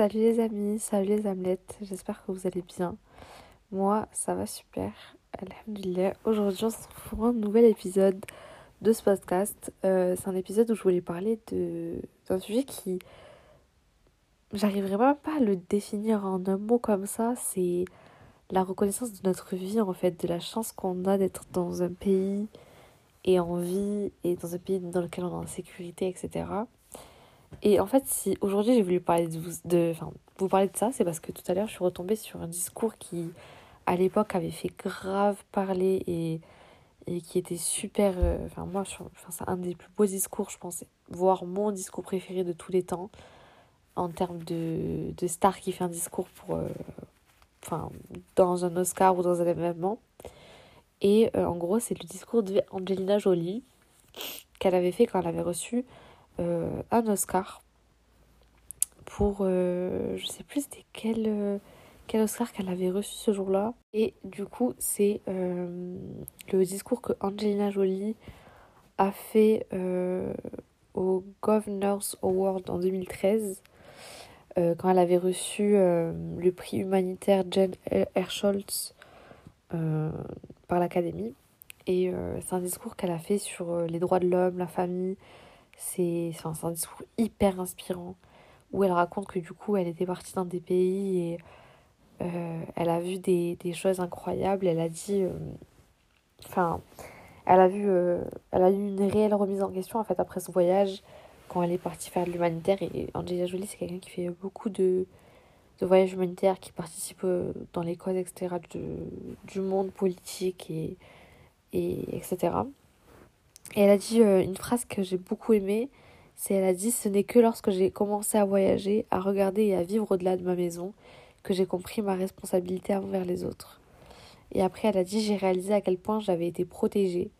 Salut les amis, salut les amelettes, j'espère que vous allez bien. Moi, ça va super, alhamdulillah. Aujourd'hui, on se retrouve pour un nouvel épisode de ce podcast. Euh, c'est un épisode où je voulais parler de d'un sujet qui... J'arriverai même pas à le définir en un mot comme ça, c'est la reconnaissance de notre vie en fait, de la chance qu'on a d'être dans un pays et en vie et dans un pays dans lequel on est en sécurité, etc. Et en fait, si aujourd'hui j'ai voulu parler de vous, de, enfin, vous parler de ça, c'est parce que tout à l'heure je suis retombée sur un discours qui, à l'époque, avait fait grave parler et, et qui était super. euh, Enfin, moi, enfin, c'est un des plus beaux discours, je pense, voire mon discours préféré de tous les temps, en termes de, de star qui fait un discours pour. euh, Enfin, dans un Oscar ou dans un événement. Et euh, en gros, c'est le discours d'Angelina Jolie qu'elle avait fait quand elle avait reçu un Oscar pour euh, je sais plus c'était quel euh, quel Oscar qu'elle avait reçu ce jour-là. Et du coup c'est euh, le discours que Angelina Jolie a fait euh, au Governor's Award en 2013 euh, quand elle avait reçu euh, le prix humanitaire Jen Herscholtz euh, par l'Académie. Et euh, c'est un discours qu'elle a fait sur euh, les droits de l'homme, la famille c'est enfin, un discours hyper inspirant où elle raconte que du coup elle était partie dans des pays et euh, elle a vu des, des choses incroyables. Elle a dit. euh, Enfin, elle a vu. euh, elle a eu une réelle remise en question en fait après son voyage quand elle est partie faire de l'humanitaire. Et Angelina Jolie, c'est quelqu'un qui fait beaucoup de, de voyages humanitaires, qui participe dans les causes, etc., de, du monde politique et, et etc. Et elle a dit euh, une phrase que j'ai beaucoup aimée, c'est elle a dit ce n'est que lorsque j'ai commencé à voyager, à regarder et à vivre au-delà de ma maison que j'ai compris ma responsabilité envers les autres. Et après elle a dit j'ai réalisé à quel point j'avais été protégée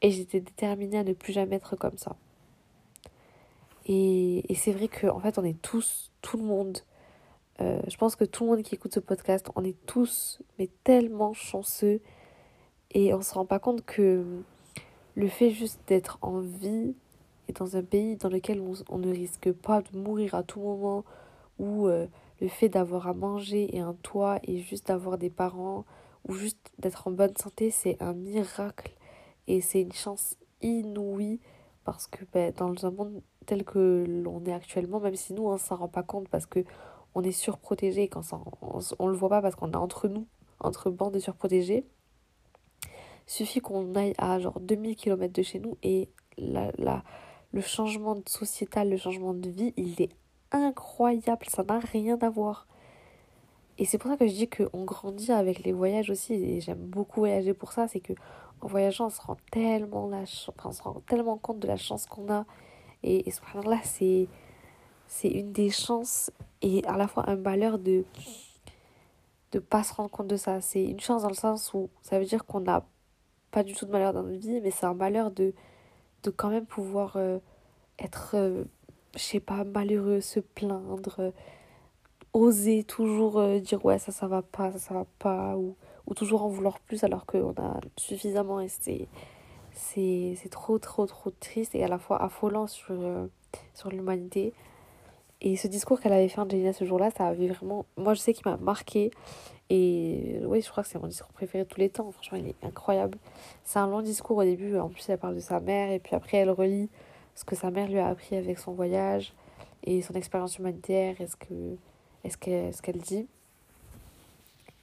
et j'étais déterminée à ne plus jamais être comme ça. Et, et c'est vrai que en fait on est tous, tout le monde, euh, je pense que tout le monde qui écoute ce podcast, on est tous mais tellement chanceux et on se rend pas compte que le fait juste d'être en vie et dans un pays dans lequel on, ne risque pas de mourir à tout moment, ou euh, le fait d'avoir à manger et un toit et juste d'avoir des parents, ou juste d'être en bonne santé, c'est un miracle et c'est une chance inouïe parce que ben, dans un monde tel que l'on est actuellement, même si nous on s'en rend pas compte parce que on est surprotégé et quand ça, on, on le voit pas parce qu'on est entre nous, entre bandes de surprotégés, suffit qu'on aille à genre 2000 km de chez nous et la, la, le changement sociétal, le changement de vie, il est incroyable, ça n'a rien à voir. Et c'est pour ça que je dis qu'on grandit avec les voyages aussi, et j'aime beaucoup voyager pour ça, c'est que en voyageant, on se rend tellement, la enfin, on se rend tellement compte de la chance qu'on a. Et, et subhanallah, c'est, c'est une des chances et à la fois un malheur de de pas se rendre compte de ça. C'est une chance dans le sens où ça veut dire qu'on n'a pas du tout de malheur dans notre vie, mais c'est un malheur de, de quand même pouvoir euh, être, euh, je sais pas, malheureux, se plaindre, euh, oser toujours euh, dire ouais, ça, ça va pas, ça, ça va pas, ou, ou toujours en vouloir plus alors qu'on a suffisamment et c'est, c'est, trop, trop, trop triste et à la fois affolant sur, sur l'humanité. Et ce discours qu'elle avait fait Angelina ce jour-là, ça avait vraiment. Moi, je sais qu'il m'a marqué. Et oui, je crois que c'est mon discours préféré de tous les temps. Franchement, il est incroyable. C'est un long discours au début. En plus, elle parle de sa mère. Et puis après, elle relie ce que sa mère lui a appris avec son voyage et son expérience humanitaire et ce qu'elle ce qu'elle dit.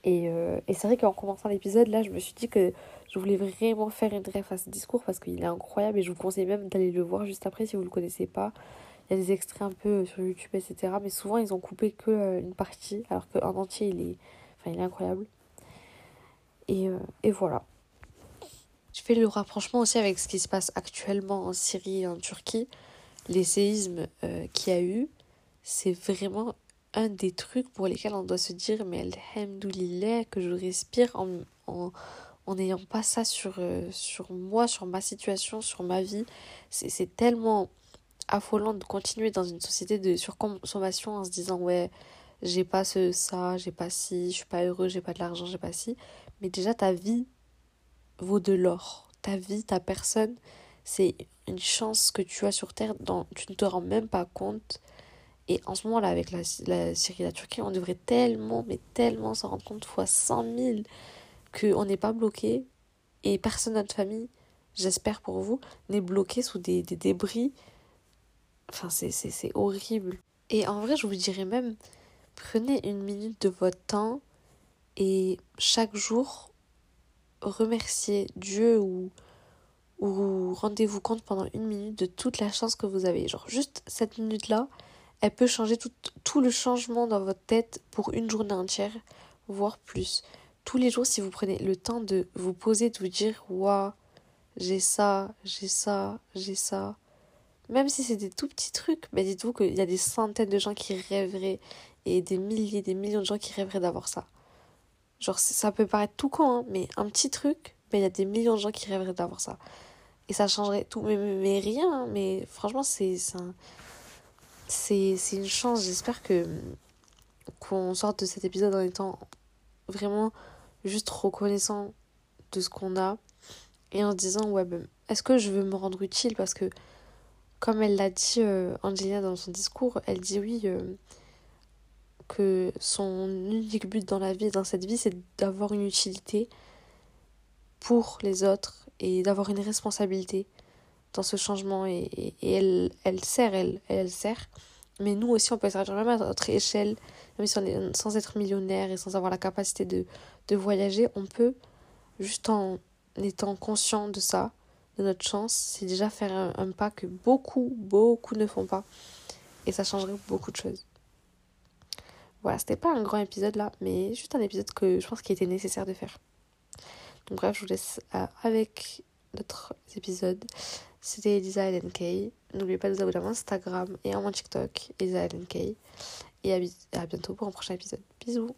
Et, euh, et c'est vrai qu'en commençant l'épisode, là, je me suis dit que je voulais vraiment faire une ref à ce discours parce qu'il est incroyable et je vous conseille même d'aller le voir juste après si vous ne le connaissez pas. Il y a des extraits un peu sur YouTube, etc. Mais souvent, ils ont coupé que euh, une partie, alors qu'en entier, il est, enfin, il est incroyable. Et, euh, et voilà. Je fais le rapprochement aussi avec ce qui se passe actuellement en Syrie et en Turquie. Les séismes euh, qu'il y a eu, c'est vraiment un des trucs pour lesquels on doit se dire mais alhamdoulilah que je respire en, en, n'ayant pas ça sur, euh, sur moi, sur ma situation, sur ma vie. C'est tellement affolant de continuer dans une société de surconsommation en se disant ouais j'ai pas ce ça j'ai pas ci je suis pas heureux j'ai pas de l'argent j'ai pas ci mais déjà ta vie vaut de l'or ta vie ta personne c'est une chance que tu as sur terre dont tu ne te rends même pas compte Et en ce moment-là, avec la, la Syrie et la Turquie, on devrait tellement, mais tellement s'en rendre compte fois 100 000 qu'on n'est pas bloqué. Et personne de notre famille, j'espère pour vous, n'est bloqué sous des, des débris. Enfin, c'est horrible. Et en vrai, je vous dirais même, prenez une minute de votre temps et chaque jour, remerciez Dieu ou, ou rendez-vous compte pendant une minute de toute la chance que vous avez. Genre, juste cette minute-là, elle peut changer tout, tout le changement dans votre tête pour une journée entière, voire plus. Tous les jours, si vous prenez le temps de vous poser, de vous dire Waouh, j'ai ça, j'ai ça, j'ai ça. Même si c'est des tout petits trucs, mais dites-vous qu'il y a des centaines de gens qui rêveraient et des milliers, des millions de gens qui rêveraient d'avoir ça. Genre, ça peut paraître tout con, hein, mais un petit truc, mais il y a des millions de gens qui rêveraient d'avoir ça. Et ça changerait tout, mais, rien, hein, mais franchement, c'est c'est une chance. J'espère que qu'on sorte de cet épisode en étant vraiment juste reconnaissant de ce qu'on a et en se disant ouais ben, est-ce que je veux me rendre utile? Parce que comme elle l'a dit euh, Angelina dans son discours elle dit oui euh, que son unique but dans la vie dans cette vie c'est d'avoir une utilité pour les autres et d'avoir une responsabilité dans ce changement et, elle, elle sert, elle, elle sert. Mais nous aussi, on peut servir même à notre échelle, même si on est, sans être millionnaire et sans avoir la capacité de, de voyager, on peut, juste en étant conscient de ça, notre chance, c'est déjà faire un, pas que beaucoup, beaucoup ne font pas. Et ça changerait beaucoup de choses. Voilà, c'était pas un grand épisode là, mais juste un épisode que je pense qu'il était nécessaire de faire. Donc bref, je vous laisse euh, avec notre épisode. C'était Elisa LNK. N'oubliez pas de vous abonner à mon Instagram et à mon TikTok, Elisa LNK. Et à bientôt pour un prochain épisode. Bisous